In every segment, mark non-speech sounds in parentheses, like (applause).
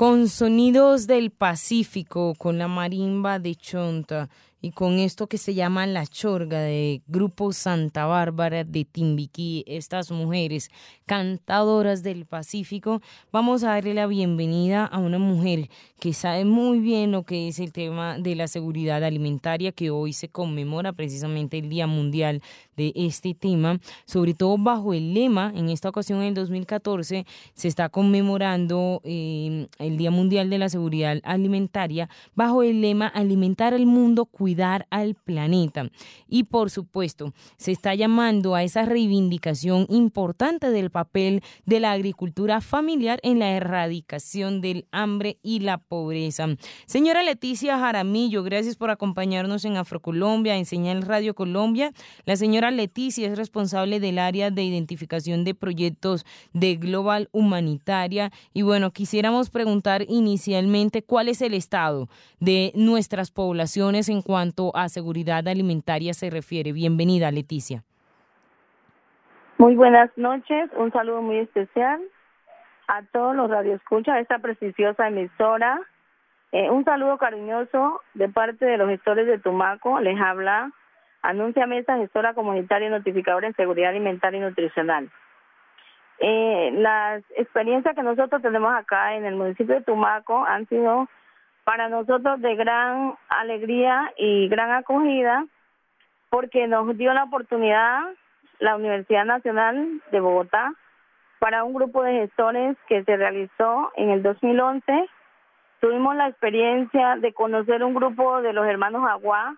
con sonidos del Pacífico, con la marimba de Chonta y con esto que se llama La Chorga de Grupo Santa Bárbara de Timbiquí, estas mujeres cantadoras del Pacífico, vamos a darle la bienvenida a una mujer que sabe muy bien lo que es el tema de la seguridad alimentaria, que hoy se conmemora precisamente el Día Mundial de este tema, sobre todo bajo el lema, en esta ocasión en el 2014 se está conmemorando eh, el Día Mundial de la Seguridad Alimentaria, bajo el lema Alimentar al mundo, cuidar al planeta. Y por supuesto, se está llamando a esa reivindicación importante del papel de la agricultura familiar en la erradicación del hambre y la pobreza. Señora Leticia Jaramillo, gracias por acompañarnos en Afrocolombia, en Señal Radio Colombia. La señora Leticia es responsable del área de identificación de proyectos de Global Humanitaria. Y bueno, quisiéramos preguntar inicialmente cuál es el estado de nuestras poblaciones en cuanto cuanto a seguridad alimentaria se refiere. Bienvenida, Leticia. Muy buenas noches, un saludo muy especial a todos los radioescuchas de esta prestigiosa emisora. Eh, un saludo cariñoso de parte de los gestores de Tumaco. Les habla Anuncia Mesa, gestora comunitaria y notificadora en seguridad alimentaria y nutricional. Eh, las experiencias que nosotros tenemos acá en el municipio de Tumaco han sido para nosotros de gran alegría y gran acogida porque nos dio la oportunidad la Universidad Nacional de Bogotá para un grupo de gestores que se realizó en el 2011. Tuvimos la experiencia de conocer un grupo de los hermanos Agua,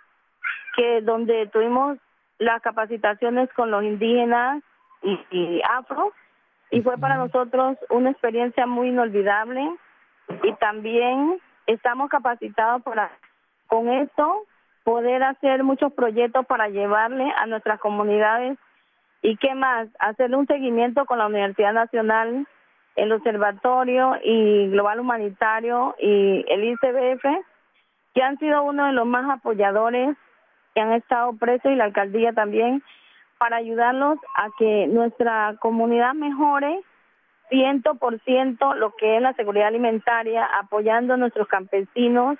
que donde tuvimos las capacitaciones con los indígenas y, y afro, y fue para nosotros una experiencia muy inolvidable y también estamos capacitados para con esto poder hacer muchos proyectos para llevarle a nuestras comunidades y qué más, hacerle un seguimiento con la Universidad Nacional, el Observatorio y Global Humanitario y el ICBF, que han sido uno de los más apoyadores que han estado presos y la alcaldía también para ayudarlos a que nuestra comunidad mejore ciento por ciento lo que es la seguridad alimentaria, apoyando a nuestros campesinos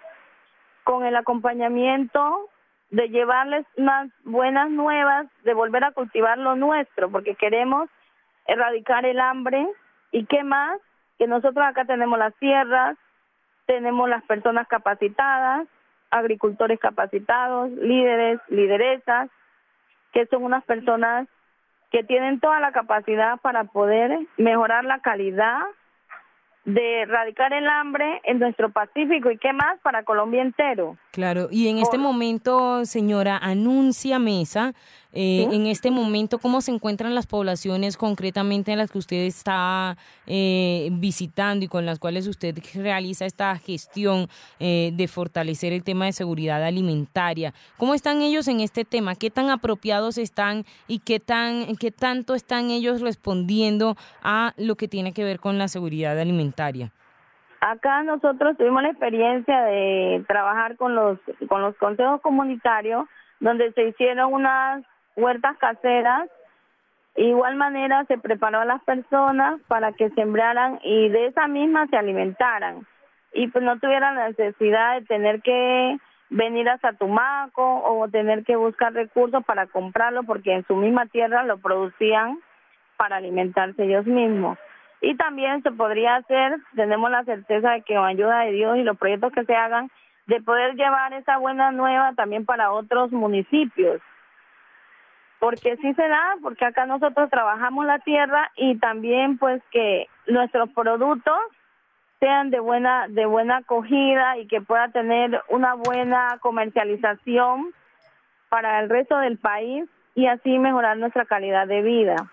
con el acompañamiento de llevarles unas buenas nuevas, de volver a cultivar lo nuestro, porque queremos erradicar el hambre. Y qué más, que nosotros acá tenemos las tierras, tenemos las personas capacitadas, agricultores capacitados, líderes, lideresas, que son unas personas que tienen toda la capacidad para poder mejorar la calidad de erradicar el hambre en nuestro Pacífico y qué más para Colombia entero. Claro, y en este momento, señora, anuncia Mesa, eh, en este momento, ¿cómo se encuentran las poblaciones concretamente en las que usted está eh, visitando y con las cuales usted realiza esta gestión eh, de fortalecer el tema de seguridad alimentaria? ¿Cómo están ellos en este tema? ¿Qué tan apropiados están y qué, tan, qué tanto están ellos respondiendo a lo que tiene que ver con la seguridad alimentaria? Acá nosotros tuvimos la experiencia de trabajar con los con los consejos comunitarios donde se hicieron unas huertas caseras. Igual manera se preparó a las personas para que sembraran y de esa misma se alimentaran y pues no tuvieran la necesidad de tener que venir hasta Tumaco o tener que buscar recursos para comprarlo porque en su misma tierra lo producían para alimentarse ellos mismos. Y también se podría hacer, tenemos la certeza de que con ayuda de Dios y los proyectos que se hagan, de poder llevar esa buena nueva también para otros municipios. Porque sí se da, porque acá nosotros trabajamos la tierra y también pues que nuestros productos sean de buena de buena acogida y que pueda tener una buena comercialización para el resto del país y así mejorar nuestra calidad de vida.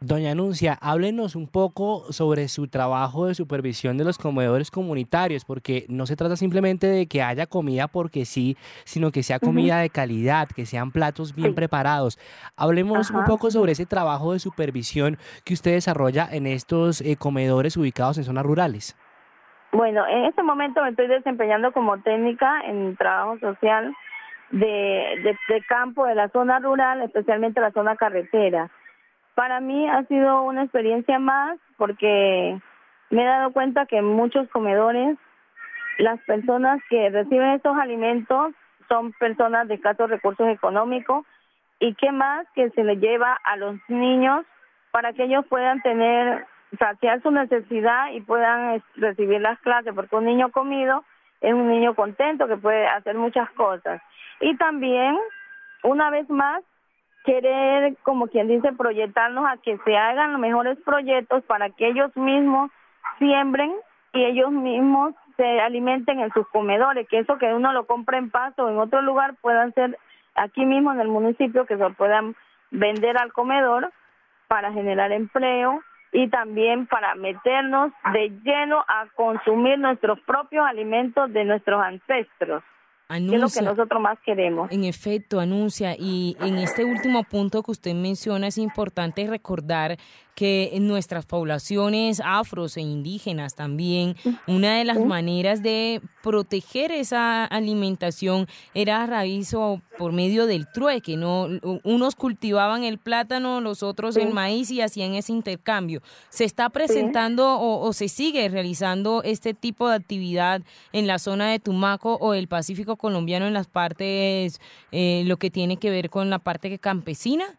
Doña Anuncia, háblenos un poco sobre su trabajo de supervisión de los comedores comunitarios, porque no se trata simplemente de que haya comida porque sí, sino que sea comida de calidad, que sean platos bien preparados. Hablemos un poco sobre ese trabajo de supervisión que usted desarrolla en estos eh, comedores ubicados en zonas rurales. Bueno, en este momento me estoy desempeñando como técnica en trabajo social de, de campo de la zona rural, especialmente la zona carretera para mí ha sido una experiencia más porque me he dado cuenta que en muchos comedores las personas que reciben estos alimentos son personas de escasos recursos económicos y qué más que se les lleva a los niños para que ellos puedan tener, saciar su necesidad y puedan recibir las clases, porque un niño comido es un niño contento que puede hacer muchas cosas. Y también, una vez más, querer, como quien dice, proyectarnos a que se hagan los mejores proyectos para que ellos mismos siembren y ellos mismos se alimenten en sus comedores, que eso que uno lo compra en paso o en otro lugar puedan ser aquí mismo en el municipio que se puedan vender al comedor para generar empleo y también para meternos de lleno a consumir nuestros propios alimentos de nuestros ancestros. Anuncia, es lo que nosotros más queremos. En efecto, anuncia. Y en este último punto que usted menciona es importante recordar que en nuestras poblaciones afros e indígenas también, una de las maneras de proteger esa alimentación era a raíz o por medio del trueque, ¿no? Unos cultivaban el plátano, los otros el maíz y hacían ese intercambio. ¿Se está presentando o, se sigue realizando este tipo de actividad en la zona de Tumaco o el Pacífico colombiano en las partes, eh, lo que tiene que ver con la parte campesina?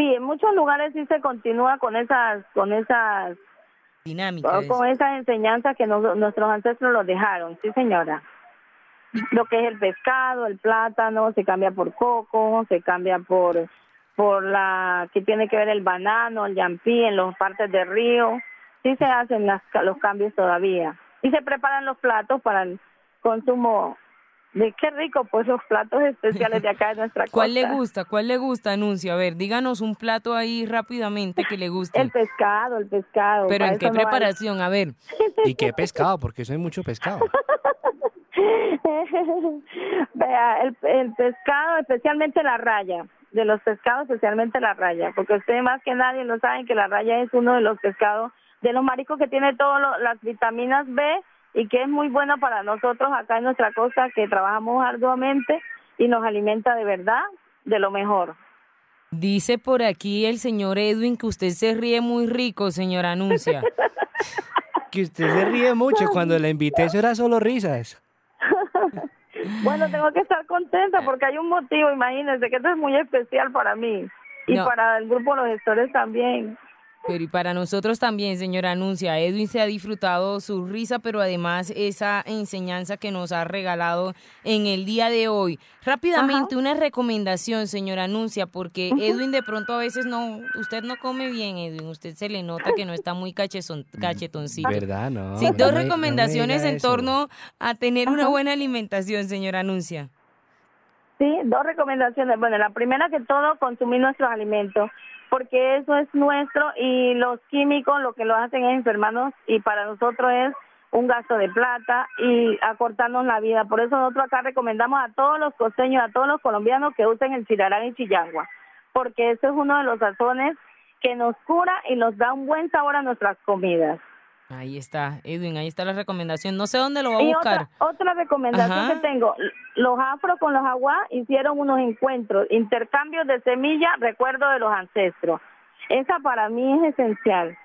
Sí, en muchos lugares sí se continúa con esas, con esas dinámicas, con esas enseñanzas que nuestros ancestros nos dejaron. Sí, señora. Lo que es el pescado, el plátano, se cambia por coco, se cambia por por la que tiene que ver el banano, el yampí en las partes del río. Sí se hacen las, los cambios todavía. Y se preparan los platos para el consumo de qué rico, pues los platos especiales de acá de nuestra costa. (laughs) ¿Cuál le gusta? ¿Cuál le gusta, Anuncio? A ver, díganos un plato ahí rápidamente que le guste. El pescado, el pescado. ¿Pero en qué preparación? A ver. (laughs) ¿Y qué pescado? Porque eso hay mucho pescado. (laughs) Vea, el, el pescado, especialmente la raya, de los pescados, especialmente la raya, porque ustedes más que nadie lo saben que la raya es uno de los pescados, de los mariscos que tiene todas las vitaminas B y que es muy bueno para nosotros acá en nuestra costa que trabajamos arduamente y nos alimenta de verdad de lo mejor. Dice por aquí el señor Edwin que usted se ríe muy rico, señora Anuncia. (laughs) que usted se ríe mucho. Cuando la invité eso era solo risas. (laughs) bueno, tengo que estar contenta porque hay un motivo, imagínense que esto es muy especial para mí y para el grupo Los Gestores también. Pero y para nosotros también, señora Anuncia, Edwin se ha disfrutado su risa, pero además esa enseñanza que nos ha regalado en el día de hoy. Rápidamente, una recomendación, señora Anuncia, porque Edwin de pronto a veces no, usted no come bien, Edwin, usted se le nota que no está muy cachetón, cachetoncito. ¿Verdad? No. Sí, dos recomendaciones en torno a tener una buena alimentación, señora Anuncia. Sí, dos recomendaciones. Bueno, la primera que todo, consumir nuestros alimentos porque eso es nuestro y los químicos lo que lo hacen es enfermarnos y para nosotros es un gasto de plata y acortarnos la vida. Por eso nosotros acá recomendamos a todos los costeños, a todos los colombianos que usen el chirarán y chillangua, porque eso es uno de los sazones que nos cura y nos da un buen sabor a nuestras comidas. Ahí está, Edwin, ahí está la recomendación. No sé dónde lo va a buscar. Otra, recomendación que tengo, los afro con los agua hicieron unos encuentros, intercambios de semillas, recuerdo de los ancestros. Esa para mí es esencial.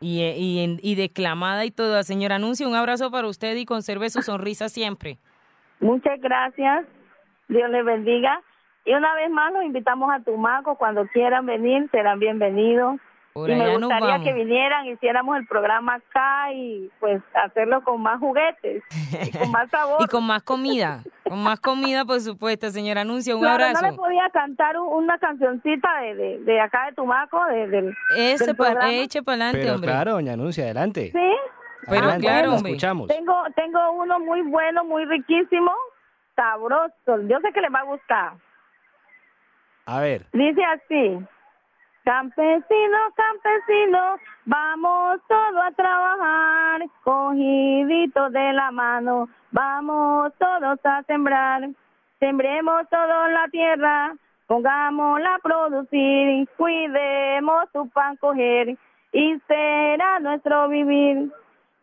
Y, y, y declamada y todo. Señora Anuncio, un abrazo para usted y conserve su sonrisa siempre. Muchas gracias. Dios le bendiga. Y una vez más los invitamos a Tumaco. Cuando quieran venir, serán bienvenidos y me gustaría que vinieran, hiciéramos el programa acá y pues hacerlo con más juguetes, y con más (laughs) sabor. y con más comida, con más comida por supuesto, señora Anuncia, un abrazo. No le podía cantar una cancioncita de, de, acá de Tumaco, de, del, Ese para, eche para adelante, Pero hombre. claro, doña Anuncia, adelante. Sí. Pero claro, escuchamos. Tengo, tengo uno muy bueno, muy riquísimo, sabroso. Yo sé que le va a gustar. A ver. Dice así. Campesino, campesino, vamos todos a trabajar, cogiditos de la mano, vamos todos a sembrar. Sembremos toda la tierra, pongámosla a producir, cuidemos su pan coger y será nuestro vivir.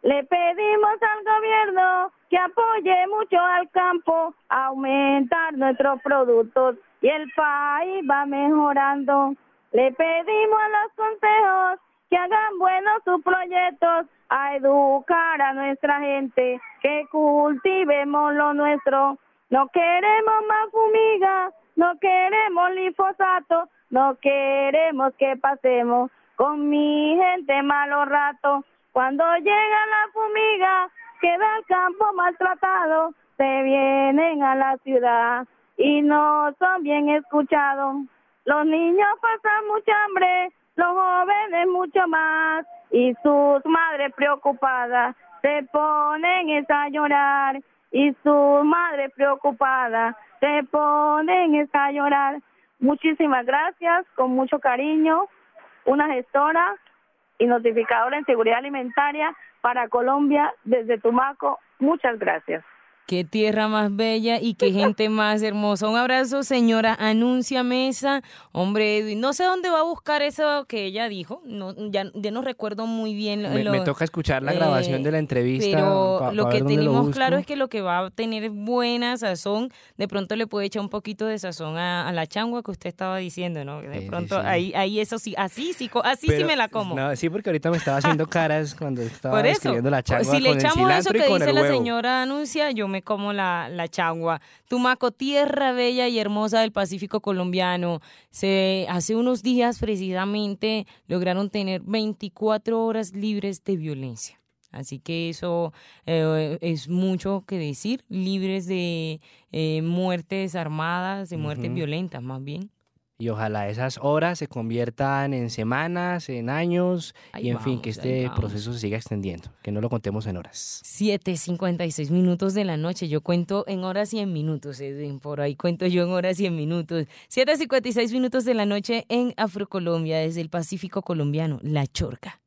Le pedimos al gobierno que apoye mucho al campo, aumentar nuestros productos y el país va mejorando. Le pedimos a los consejos que hagan buenos sus proyectos, a educar a nuestra gente, que cultivemos lo nuestro. No queremos más fumiga, no queremos lifosato, no queremos que pasemos con mi gente malos ratos. Cuando llega la fumiga, queda el campo maltratado, se vienen a la ciudad y no son bien escuchados. Los niños pasan mucha hambre, los jóvenes mucho más, y sus madres preocupadas se ponen a llorar, y sus madres preocupadas se ponen a llorar. Muchísimas gracias, con mucho cariño, una gestora y notificadora en seguridad alimentaria para Colombia desde Tumaco. Muchas gracias. Qué tierra más bella y qué gente (laughs) más hermosa. Un abrazo, señora Anuncia Mesa. Hombre, Edwin, no sé dónde va a buscar eso que ella dijo. No, ya, no recuerdo muy bien. Me, me toca escuchar la grabación de la entrevista. Pero lo que tenemos claro es que lo que va a tener buena sazón, de pronto le puede echar un poquito de sazón a, la changua que usted estaba diciendo, ¿no? De pronto ahí ahí eso sí, así sí, así sí me la como. No, sí, porque ahora estaba haciendo caras cuando estaba escribiendo la changua Si le echamos eso que dice la señora Anuncia, yo me como la, la changua. Tumaco, tierra bella y hermosa del Pacífico colombiano. Se, hace unos días precisamente lograron tener 24 horas libres de violencia. Así que eso eh, es mucho que decir, libres de eh, muertes armadas, de muertes violentas más bien. Y ojalá esas horas se conviertan en semanas, en años, y en fin, que este proceso se siga extendiendo, que no lo contemos en horas. 7.56 minutos de la noche, yo cuento en horas y en minutos, Edwin, por ahí cuento yo en horas y en minutos. 7.56 minutos de la noche en Afrocolombia, desde el Pacífico colombiano, La Chorca.